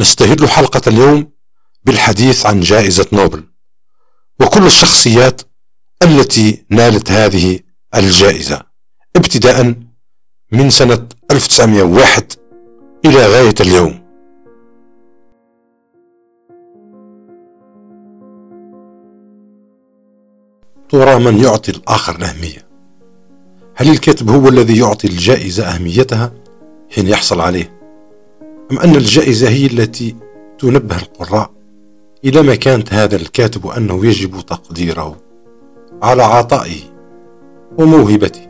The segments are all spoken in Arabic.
نستهل حلقة اليوم بالحديث عن جائزة نوبل. وكل الشخصيات التي نالت هذه الجائزة ابتداء من سنة 1901 إلى غاية اليوم. ترى من يعطي الآخر الأهمية. هل الكاتب هو الذي يعطي الجائزة أهميتها؟ حين يحصل عليه. أم أن الجائزة هي التي تنبه القراء إلى ما كانت هذا الكاتب أنه يجب تقديره على عطائه وموهبته.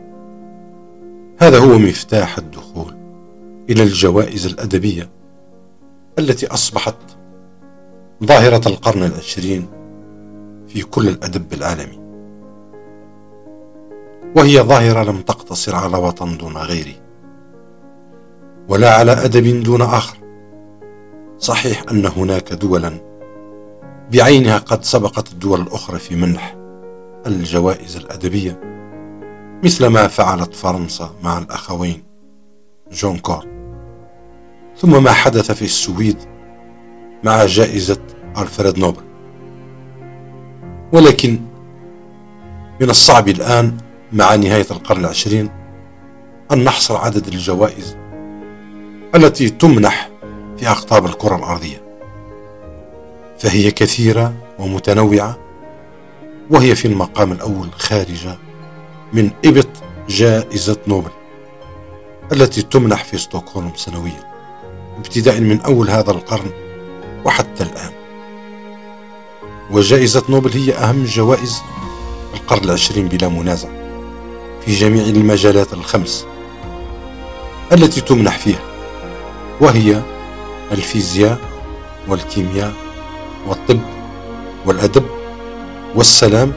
هذا هو مفتاح الدخول إلى الجوائز الأدبية التي أصبحت ظاهرة القرن العشرين في كل الأدب العالمي. وهي ظاهرة لم تقتصر على وطن دون غيره. ولا على أدب دون آخر. صحيح أن هناك دولا. بعينها قد سبقت الدول الأخرى في منح الجوائز الأدبية مثل ما فعلت فرنسا مع الأخوين جون كور. ثم ما حدث في السويد مع جائزة ألفريد نوبل. ولكن من الصعب الآن مع نهاية القرن العشرين أن نحصر عدد الجوائز التي تمنح في أقطاب الكرة الأرضية. فهي كثيرة ومتنوعة وهي في المقام الأول خارجة من إبط جائزة نوبل التي تمنح في ستوكهولم سنويا ابتداء من أول هذا القرن وحتى الآن. وجائزة نوبل هي أهم جوائز القرن العشرين بلا منازع في جميع المجالات الخمس التي تمنح فيها وهي الفيزياء والكيمياء والطب والأدب والسلام.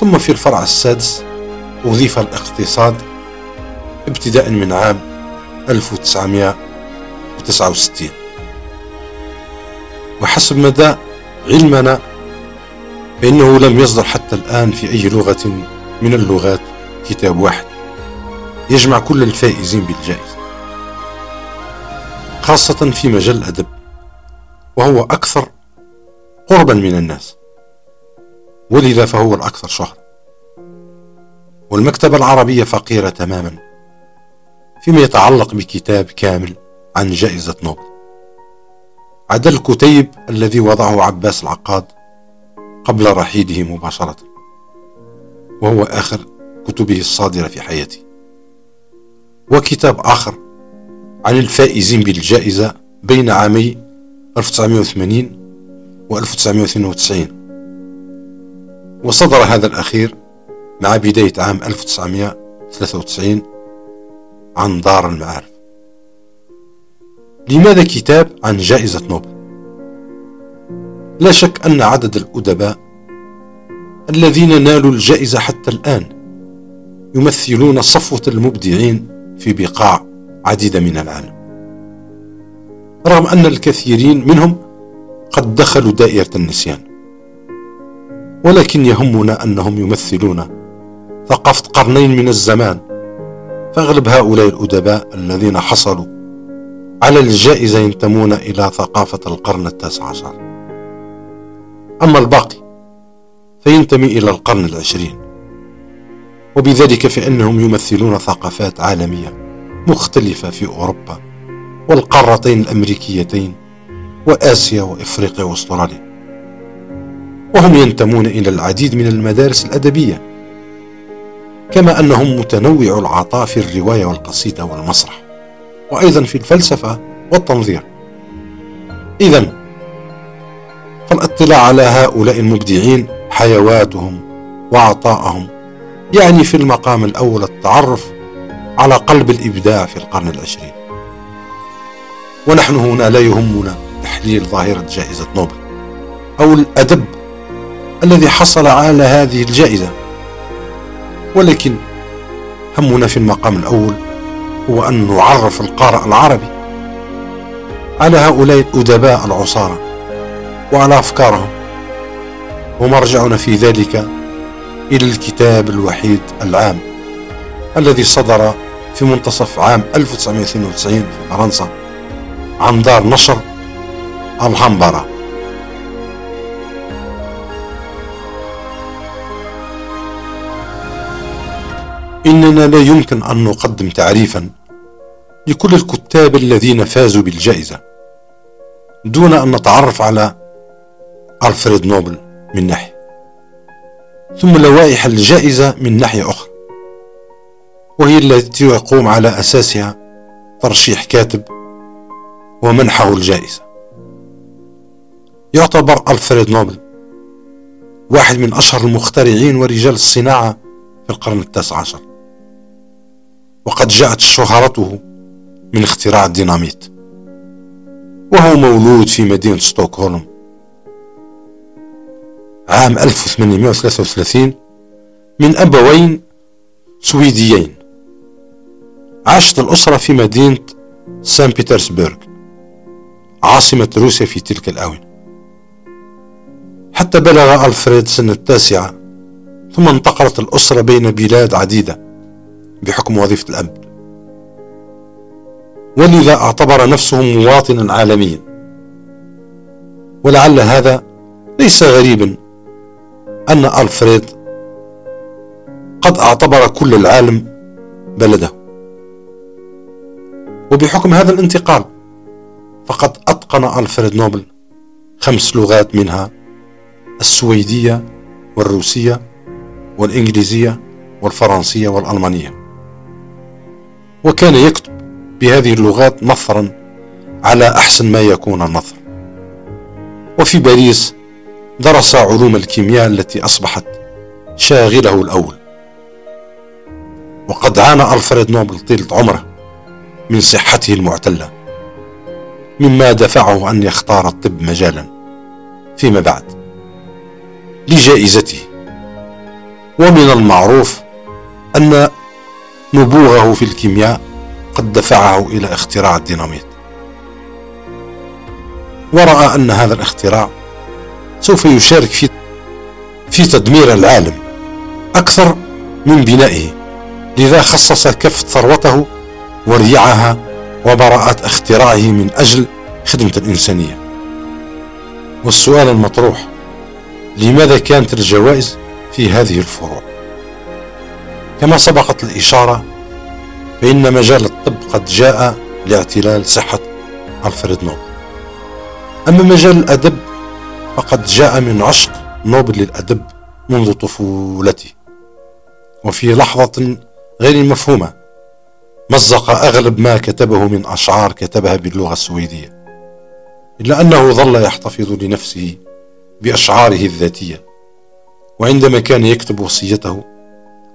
ثم في الفرع السادس أضيف الاقتصاد ابتداء من عام 1969 وحسب مدى علمنا فإنه لم يصدر حتى الآن في أي لغة من اللغات كتاب واحد. يجمع كل الفائزين بالجائزة. خاصة في مجال الأدب وهو أكثر قربا من الناس. ولذا فهو الأكثر شهرة والمكتبة العربية فقيرة تماما فيما يتعلق بكتاب كامل عن جائزة نوبل. عدا الكتيب الذي وضعه عباس العقاد قبل رحيله مباشرة وهو آخر كتبه الصادرة في حياته وكتاب آخر عن الفائزين بالجائزة بين عامي 1980 و 1992 وصدر هذا الأخير مع بداية عام 1993 عن دار المعارف لماذا كتاب عن جائزة نوبل؟ لا شك أن عدد الأدباء الذين نالوا الجائزة حتى الآن يمثلون صفوة المبدعين في بقاع عديدة من العالم. رغم أن الكثيرين منهم قد دخلوا دائرة النسيان ولكن يهمنا أنهم يمثلون ثقافة قرنين من الزمان فأغلب هؤلاء الأدباء الذين حصلوا على الجائزة ينتمون إلى ثقافة القرن التاسع عشر. أما الباقي فينتمي إلى القرن العشرين وبذلك فإنهم يمثلون ثقافات عالمية. مختلفة في أوروبا والقارتين الأمريكيتين وآسيا وإفريقيا وأستراليا. وهم ينتمون إلى العديد من المدارس الأدبية كما أنهم متنوع العطاء في الرواية والقصيدة والمسرح وأيضا في الفلسفة والتنظير. إذا فالاطلاع على هؤلاء المبدعين حيواتهم وعطاءهم يعني في المقام الأول التعرف على قلب الإبداع في القرن العشرين. ونحن هنا لا يهمنا تحليل ظاهرة جائزة نوبل أو الأدب الذي حصل على هذه الجائزة. ولكن همنا في المقام الأول هو أن نعرف القارئ العربي على هؤلاء الأدباء العصارى وعلى أفكارهم. ومرجعنا في ذلك إلى الكتاب الوحيد العام الذي صدر في منتصف عام 1992 في فرنسا عن دار نشر الهمبرة إننا لا يمكن أن نقدم تعريفا لكل الكتاب الذين فازوا بالجائزة دون أن نتعرف على ألفريد نوبل من ناحية ثم لوائح الجائزة من ناحية أخرى. وهي التي يقوم على أساسها ترشيح كاتب ومنحه الجائزة. يعتبر ألفريد نوبل واحد من أشهر المخترعين ورجال الصناعة في القرن التاسع عشر. وقد جاءت شهرته من اختراع الديناميت. وهو مولود في مدينة ستوكهولم عام 1833 من أبوين سويديين. عاشت الأسرة في مدينة سان بيترسبرغ عاصمة روسيا في تلك الآونة. حتى بلغ ألفريد سن التاسعة ثم انتقلت الأسرة بين بلاد عديدة بحكم وظيفة الأب ولذا اعتبر نفسه مواطنا عالميا. ولعل هذا ليس غريبا أن ألفريد قد اعتبر كل العالم بلده. وبحكم هذا الانتقال فقد أتقن ألفريد نوبل خمس لغات منها السويدية والروسية والإنجليزية والفرنسية والألمانية. وكان يكتب بهذه اللغات نثرا على أحسن ما يكون النثر. وفي باريس درس علوم الكيمياء التي أصبحت شاغله الأول. وقد عانى ألفريد نوبل طيلة عمره. من صحته المعتلة. مما دفعه أن يختار الطب مجالا. فيما بعد. لجائزته. ومن المعروف أن نبوغه في الكيمياء قد دفعه إلى اختراع الديناميت. ورأى أن هذا الاختراع سوف يشارك في في تدمير العالم أكثر من بنائه لذا خصص كفة ثروته وريعها وبراءة اختراعه من أجل خدمة الإنسانية. والسؤال المطروح لماذا كانت الجوائز في هذه الفروع؟ كما سبقت الإشارة فإن مجال الطب قد جاء لاعتلال صحة ألفريد نوبل. أما مجال الأدب فقد جاء من عشق نوبل للأدب منذ طفولته وفي لحظة غير مفهومة مزق أغلب ما كتبه من أشعار كتبها باللغة السويدية إلا أنه ظل يحتفظ لنفسه بأشعاره الذاتية وعندما كان يكتب وصيته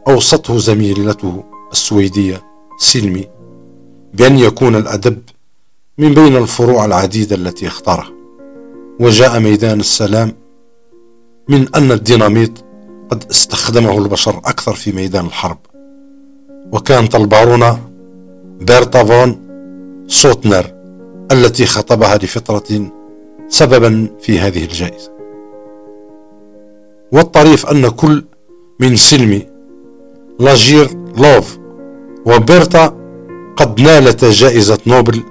أوصته زميلته السويدية سلمي بأن يكون الأدب من بين الفروع العديدة التي اختارها وجاء ميدان السلام من أن الديناميت قد استخدمه البشر أكثر في ميدان الحرب وكانت البارونة بيرتا فون سوتنر التي خطبها لفترة سببا في هذه الجائزة. والطريف أن كل من سلمي لاجير لوف وبيرتا قد نالت جائزة نوبل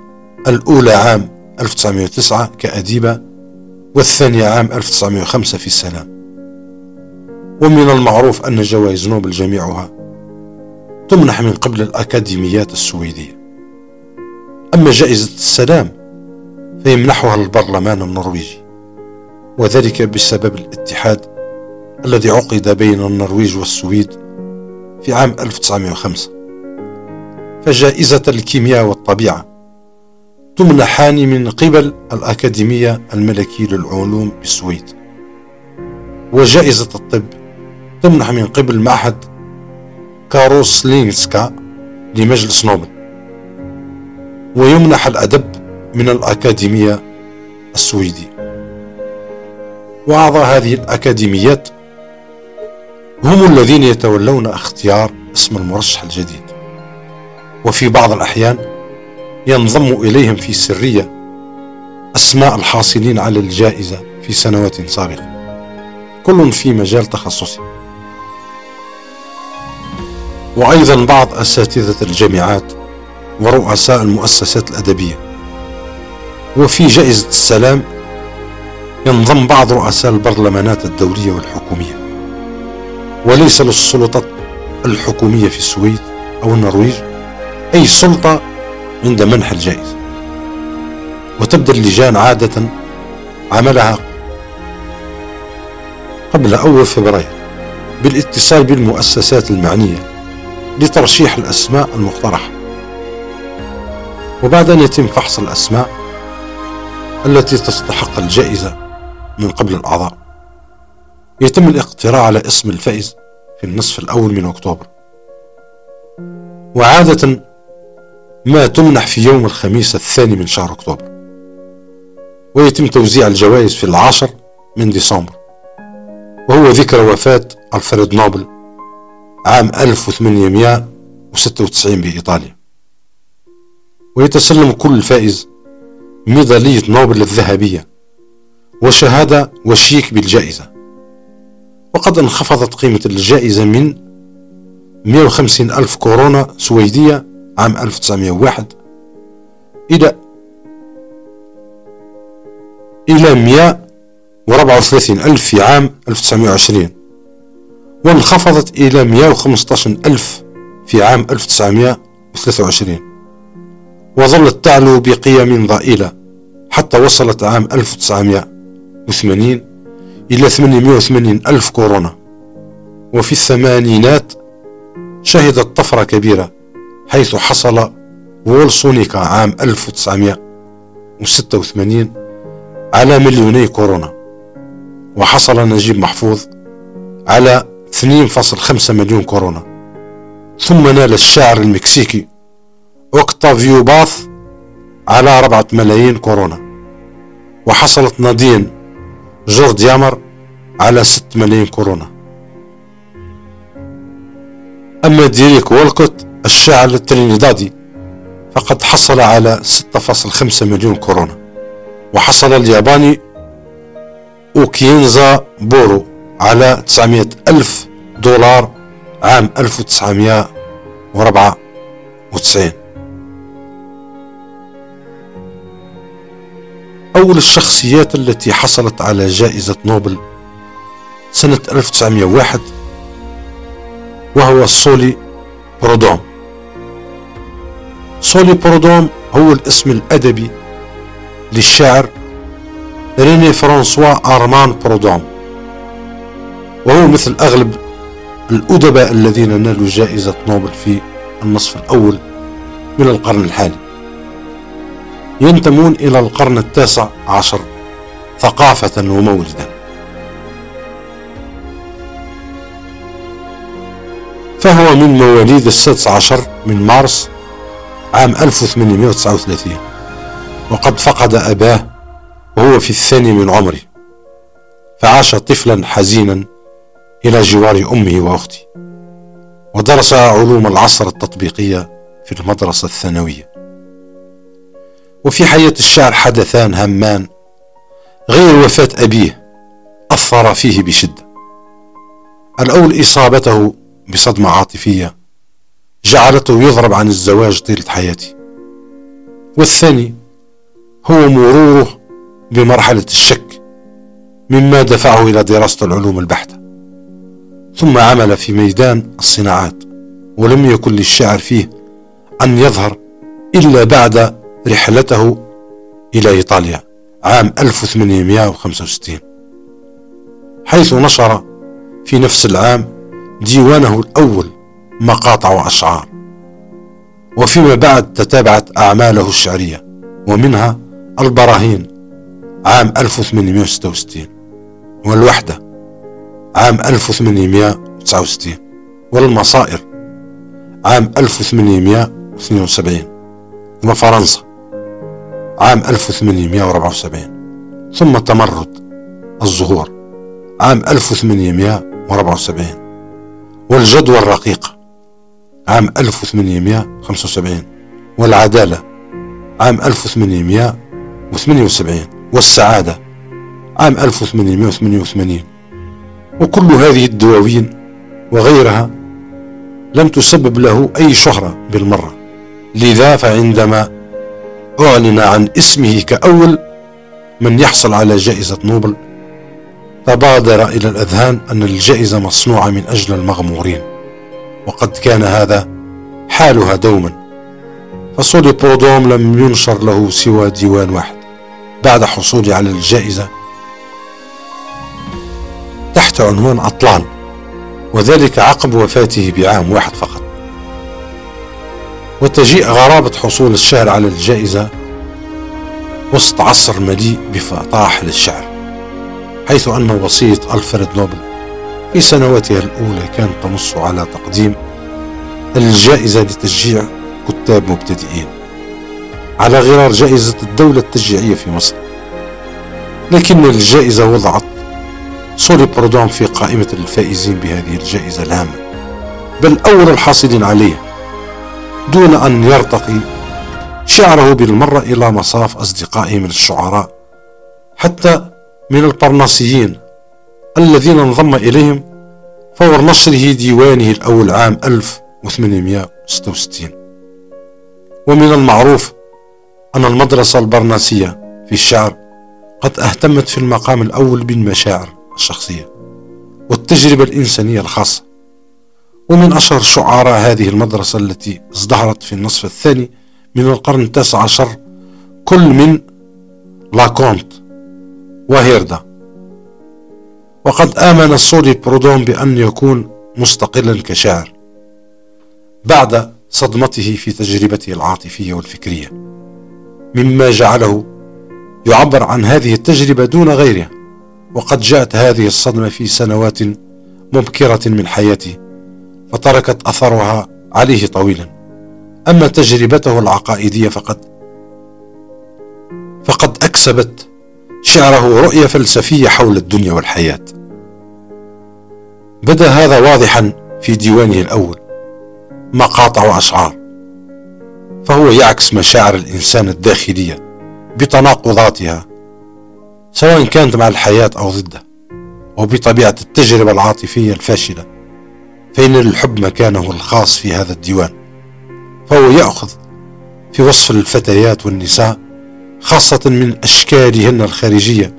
الأولى عام 1909 كأديبة والثانية عام 1905 في السلام. ومن المعروف أن جوائز نوبل جميعها تمنح من قبل الأكاديميات السويدية. أما جائزة السلام فيمنحها البرلمان النرويجي وذلك بسبب الاتحاد الذي عقد بين النرويج والسويد في عام 1905 فجائزة الكيمياء والطبيعة تمنحان من قبل الأكاديمية الملكية للعلوم بالسويد وجائزة الطب تمنح من قبل معهد كاروسلينسكا لمجلس نوبل ويمنح الأدب من الأكاديمية السويدية وأعضاء هذه الأكاديميات هم الذين يتولون اختيار اسم المرشح الجديد. وفي بعض الأحيان ينضم إليهم في سرية أسماء الحاصلين على الجائزة في سنوات سابقة. كل في مجال تخصصه. وأيضا بعض أساتذة الجامعات ورؤساء المؤسسات الأدبية. وفي جائزة السلام ينضم بعض رؤساء البرلمانات الدولية والحكومية. وليس للسلطات الحكومية في السويد أو النرويج أي سلطة عند منح الجائزة. وتبدأ اللجان عادة عملها قبل أول فبراير بالإتصال بالمؤسسات المعنية لترشيح الأسماء المقترحة. وبعد أن يتم فحص الأسماء التي تستحق الجائزة من قبل الأعضاء يتم الاقتراع على اسم الفائز في النصف الأول من أكتوبر. وعادة ما تمنح في يوم الخميس الثاني من شهر أكتوبر. ويتم توزيع الجوائز في العاشر من ديسمبر. وهو ذكرى وفاة ألفريد نوبل عام 1896 بإيطاليا. ويتسلم كل فائز ميدالية نوبل الذهبية وشهادة وشيك بالجائزة. وقد انخفضت قيمة الجائزة من 150 ألف كورونا سويدية عام 1901 إلى إلى 134 ألف في عام 1920 وانخفضت إلى 115 ألف في عام 1923 وظلت تعلو بقيم ضئيلة حتى وصلت عام 1980 إلى 880 ألف كورونا. وفي الثمانينات شهدت طفرة كبيرة حيث حصل وولسونيكا عام 1986 على مليوني كورونا وحصل نجيب محفوظ على 2.5 مليون كورونا. ثم نال الشاعر المكسيكي أوكتافيو باث على أربعة ملايين كورونا. وحصلت نادين جورديمر على 6 ملايين كورونا. أما ديريك وولكوت الشاعر الترينيدادي فقد حصل على 6.5 مليون كورونا. وحصل الياباني أوي كينزابورو. على 900 ألف دولار عام 1994 أول الشخصيات التي حصلت على جائزة نوبل سنة 1901 وهو سولي برودوم. سولي برودوم هو الاسم الأدبي للشاعر ريني فرانسوا أرمان برودوم. وهو مثل أغلب الأدباء الذين نالوا جائزة نوبل في النصف الأول من القرن الحالي. ينتمون إلى القرن التاسع عشر ثقافة ومولدا. فهو من مواليد السادس عشر من مارس عام 1839 وقد فقد أباه وهو في الثاني من عمره فعاش طفلا حزينا إلى جوار أمه وأخته ودرس علوم العصر التطبيقية في المدرسة الثانوية. وفي حياة الشاعر حدثان هامان غير وفاة أبيه أثر فيه بشدة. الأول إصابته بصدمة عاطفية جعلته يضرب عن الزواج طيلة حياته والثاني هو مروره بمرحلة الشك مما دفعه إلى دراسة العلوم البحتة. ثم عمل في ميدان الصناعات ولم يكن للشاعر فيه أن يظهر إلا بعد رحلته إلى إيطاليا عام 1865 حيث نشر في نفس العام ديوانه الأول مقاطع وأشعار وفيما بعد تتابعت أعماله الشعرية ومنها البراهين عام 1866 والوحدة عام 1869 والمصائر عام 1872 وفرنسا عام 1874 ثم تمرد الزهور عام 1874 والجدوى الرقيقة عام 1875 والعدالة عام 1878 والسعادة عام 1888 وكل هذه الدواوين وغيرها لم تسبب له أي شهرة بالمرة. لذا فعندما أعلن عن اسمه كأول من يحصل على جائزة نوبل تبادر إلى الأذهان أن الجائزة مصنوعة من أجل المغمورين وقد كان هذا حالها دوما. فسولي برودوم لم ينشر له سوى ديوان واحد. بعد حصوله على الجائزة تحت عنوان أطلال وذلك عقب وفاته بعام واحد فقط. وتجيء غرابة حصول الشهر على الجائزة وسط عصر مليء بفطاحل الشعر حيث أن وصية ألفريد نوبل في سنواتها الأولى كانت تنص على تقديم الجائزة لتشجيع كتاب مبتدئين على غرار جائزة الدولة التشجيعية في مصر. لكن الجائزة وضعت سوري برودون في قائمة الفائزين بهذه الجائزة الهامة بل أول الحاصلين عليها دون أن يرتقي شعره بالمرة إلى مصاف أصدقائه من الشعراء حتى من البرناسيين الذين انضم إليهم فور نشره ديوانه الأول عام 1866 ومن المعروف أن المدرسة البرناسية في الشعر قد أهتمت في المقام الأول بالمشاعر الشخصية والتجربة الإنسانية الخاصة. ومن أشهر شعراء هذه المدرسة التي ازدهرت في النصف الثاني من القرن التاسع عشر كل من لاكونت وهيريديا. وقد آمن سولي برودوم بأن يكون مستقلا كشاعر بعد صدمته في تجربته العاطفية والفكرية مما جعله يعبر عن هذه التجربة دون غيرها. وقد جاءت هذه الصدمة في سنوات مبكرة من حياته فتركت أثرها عليه طويلا. أما تجربته العقائدية فقد فقد أكسبت شعره رؤية فلسفية حول الدنيا والحياة. بدأ هذا واضحا في ديوانه الأول مقاطع وأشعار فهو يعكس مشاعر الإنسان الداخلية بتناقضاتها سواء كانت مع الحياة أو ضدها وبطبيعة التجربة العاطفية الفاشلة فإن للحب مكانه الخاص في هذا الديوان فهو يأخذ في وصف الفتيات والنساء خاصة من أشكالهن الخارجية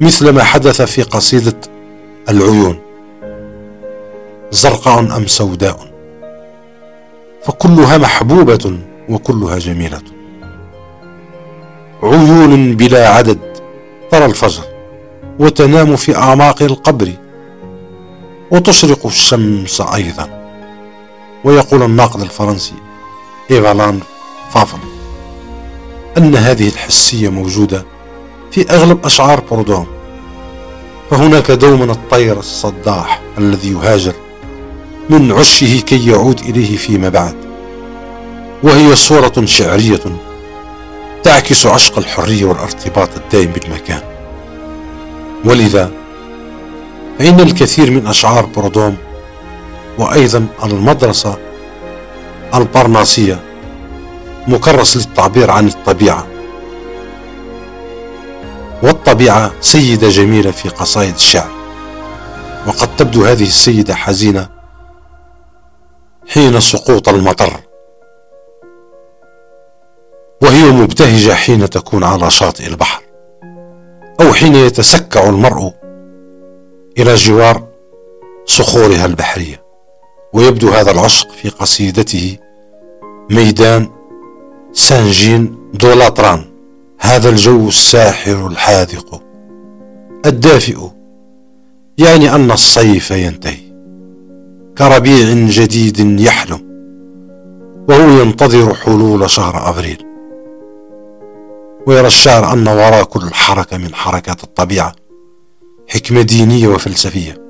مثل ما حدث في قصيدة العيون زرقاء أم سوداء؟ فكلها محبوبة وكلها جميلة. عيون بلا عدد ترى الفجر وتنام في أعماق القبر وتشرق الشمس أيضا. ويقول الناقد الفرنسي إيفالان فافر أن هذه الحسية موجودة في أغلب أشعار بوردون فهناك دوما الطير الصداح الذي يهاجر من عشه كي يعود إليه فيما بعد وهي صورة شعرية تعكس عشق الحرية والارتباط الدائم بالمكان. ولذا فإن الكثير من أشعار برودوم وأيضا المدرسة البرناسية مكرس للتعبير عن الطبيعة. والطبيعة سيدة جميلة في قصائد الشعر. وقد تبدو هذه السيدة حزينة حين سقوط المطر. وهي مبتهجة حين تكون على شاطئ البحر أو حين يتسكع المرء إلى جوار صخورها البحرية ويبدو هذا العشق في قصيدته ميدان سانجين دولاتران هذا الجو الساحر الحاذق الدافئ يعني أن الصيف ينتهي كربيع جديد يحلم وهو ينتظر حلول شهر أبريل. ويرى الشاعر أن وراء كل حركة من حركات الطبيعة حكمة دينية وفلسفية.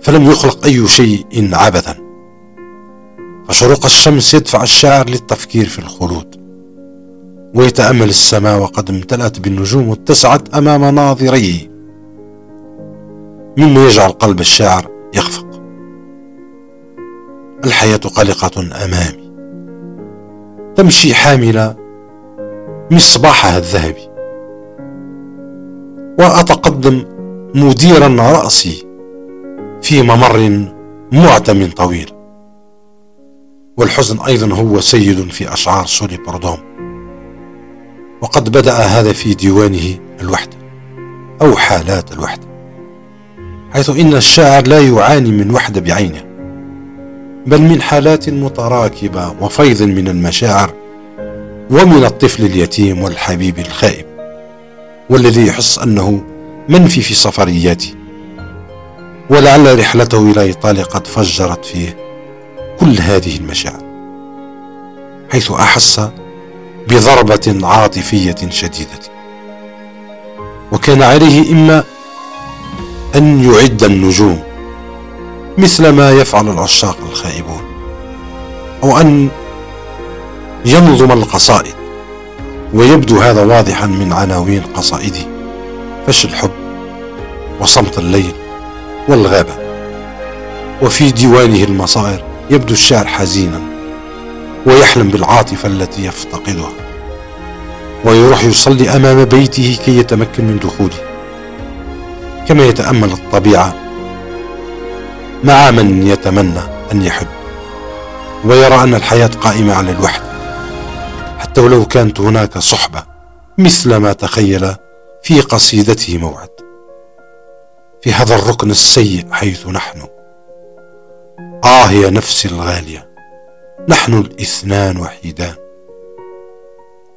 فلم يخلق أي شيء عبثا. فشروق الشمس يدفع الشاعر للتفكير في الخلود. ويتأمل السماء وقد امتلأت بالنجوم واتسعت أمام ناظريه. مما يجعل قلب الشاعر يخفق. الحياة قلقة أمامي. تمشي حاملة مصباحها الذهبي. وأتقدم مديرا رأسي في ممر معتم طويل. والحزن أيضا هو سيد في أشعار سولي بردوم. وقد بدأ هذا في ديوانه الوحدة أو حالات الوحدة حيث إن الشاعر لا يعاني من وحدة بعينه بل من حالات متراكبة وفيض من المشاعر ومن الطفل اليتيم والحبيب الخائب والذي يحس أنه منفي في سفرياته ولعل رحلته إلى إيطاليا قد فجرت فيه كل هذه المشاعر حيث أحس بضربة عاطفية شديدة. وكان عليه إما أن يعد النجوم مثل ما يفعل العشاق الخائبون أو أن ينظم القصائد ويبدو هذا واضحا من عناوين قصائده فش الحب وصمت الليل والغابة. وفي ديوانه المصائر يبدو الشاعر حزينا ويحلم بالعاطفة التي يفتقدها. ويروح يصلي أمام بيته كي يتمكن من دخوله. كما يتأمل الطبيعة مع من يتمنى أن يحب. ويرى أن الحياة قائمة على الوحدة. حتى ولو كانت هناك صحبة مثل ما تخيل في قصيدته موعد. في هذا الركن السيء حيث نحن. آه يا نفسي الغالية نحن الاثنان وحيدان.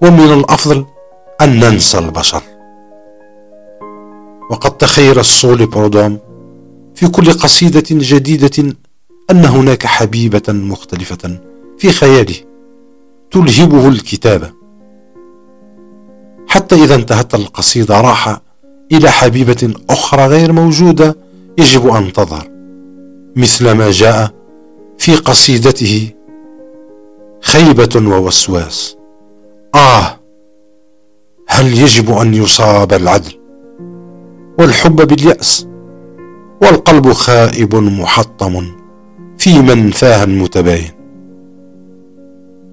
ومن الأفضل أن ننسى البشر. وقد تخيل الصول برودوم في كل قصيدة جديدة أن هناك حبيبة مختلفة في خياله. تلهبه الكتابة حتى إذا انتهت القصيدة راح إلى حبيبة أخرى غير موجودة يجب أن تظهر مثل ما جاء في قصيدته خيبة ووسواس. آه هل يجب أن يصاب العدل والحب باليأس؟ والقلب خائب محطم في منفاه متباين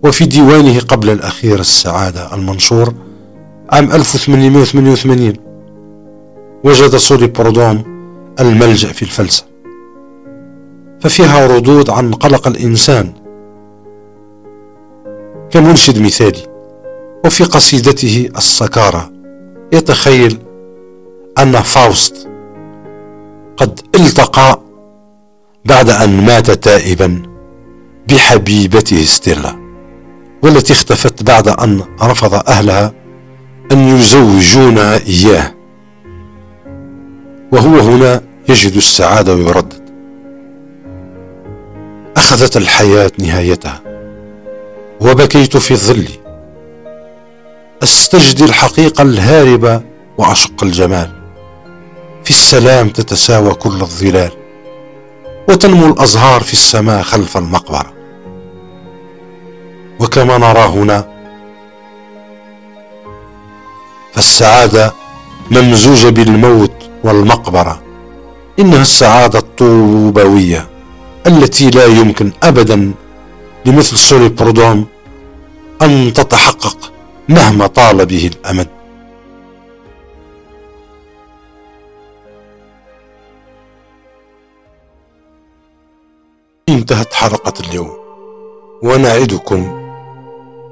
وفي ديوانه قبل الأخير السعادة المنشور عام 1888 وجد سوري بردوم الملجأ في الفلسفة ففيها ردود عن قلق الإنسان كمنشد مثالي وفي قصيدته السكارة يتخيل أن فاوست قد التقى بعد أن مات تائبا بحبيبته ستيلا. والتي اختفت بعد أن رفض أهلها أن يزوجونها إياه. وهو هنا يجد السعادة ويردد. أخذت الحياة نهايتها. وبكيت في الظل. أستجدي الحقيقة الهاربة وأشق الجمال. في السلام تتساوى كل الظلال. وتنمو الأزهار في السماء خلف المقبرة. وكما نرى هنا فالسعادة ممزوجة بالموت والمقبرة. إنها السعادة الطوبوية التي لا يمكن أبدا لمثل سوني برودوم أن تتحقق مهما طال به الأمد. انتهت حلقة اليوم. ونعدكم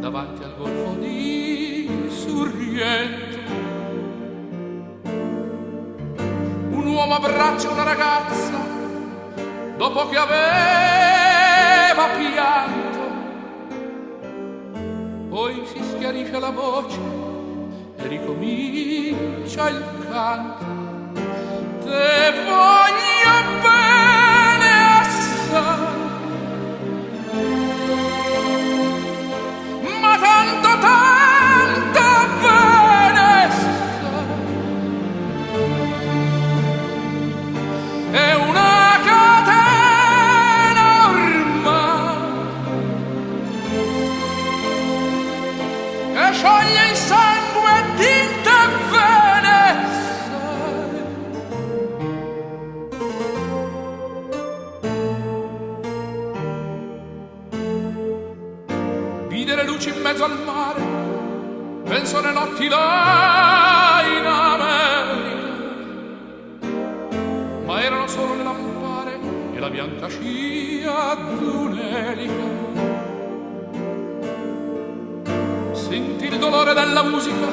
davanti al golfo di Sorrento un uomo abbraccia una ragazza dopo che aveva pianto poi si schiarisce la voce e ricomincia il canto. Te voglio penso alle notti là in America. Ma erano solo le lampare e la bianca scia d'un'elica. Senti il dolore della musica,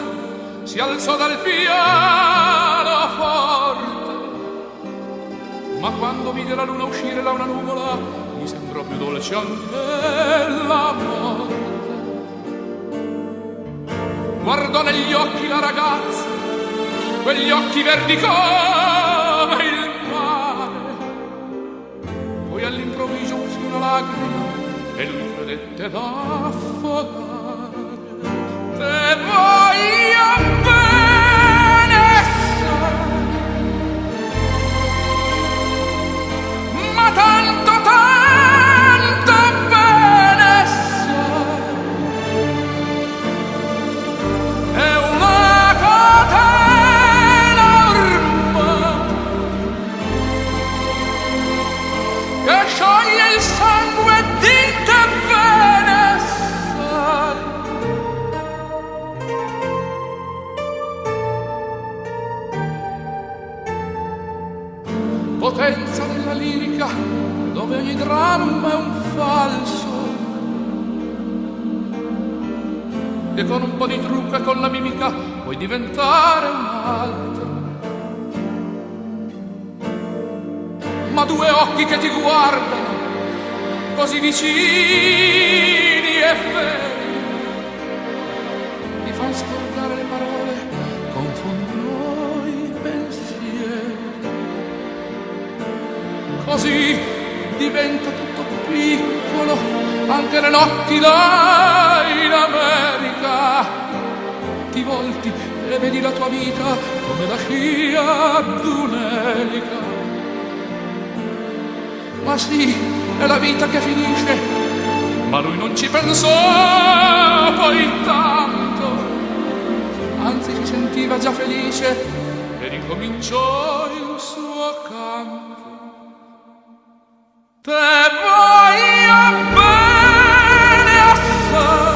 si alzò dal piano forte. Ma quando vide la luna uscire da una nuvola, mi sembrò più dolce anche la morte guardò negli occhi la ragazza, quegli occhi verdi come il mare. Poi all'improvviso uscì una lacrima e lui credette d'affogare. Anche le notti là in America. Ti volti e vedi la tua vita come la scia d'un'elica. Ma sì, è la vita che finisce ma lui non ci pensò poi tanto. Anzi si sentiva già felice e ricominciò il suo canto. Te Oh.